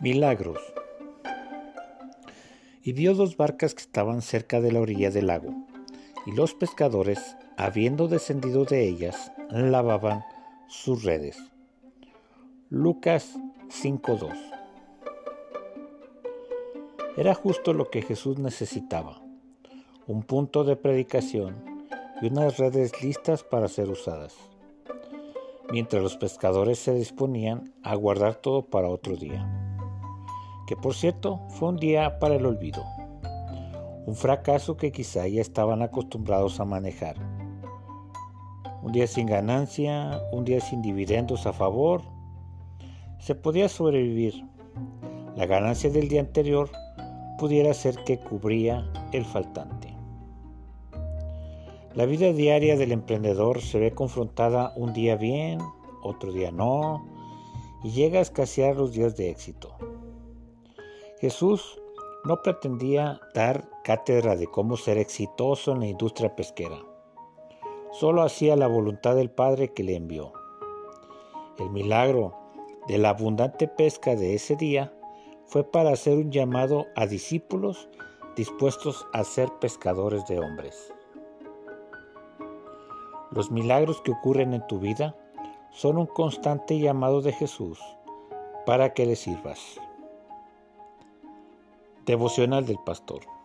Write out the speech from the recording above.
Milagros. Y vio dos barcas que estaban cerca de la orilla del lago, y los pescadores, habiendo descendido de ellas, lavaban sus redes. Lucas 5.2 Era justo lo que Jesús necesitaba, un punto de predicación y unas redes listas para ser usadas mientras los pescadores se disponían a guardar todo para otro día, que por cierto fue un día para el olvido, un fracaso que quizá ya estaban acostumbrados a manejar. Un día sin ganancia, un día sin dividendos a favor, se podía sobrevivir. La ganancia del día anterior pudiera ser que cubría el faltante. La vida diaria del emprendedor se ve confrontada un día bien, otro día no, y llega a escasear los días de éxito. Jesús no pretendía dar cátedra de cómo ser exitoso en la industria pesquera. Solo hacía la voluntad del Padre que le envió. El milagro de la abundante pesca de ese día fue para hacer un llamado a discípulos dispuestos a ser pescadores de hombres. Los milagros que ocurren en tu vida son un constante llamado de Jesús para que le sirvas. Devocional del Pastor.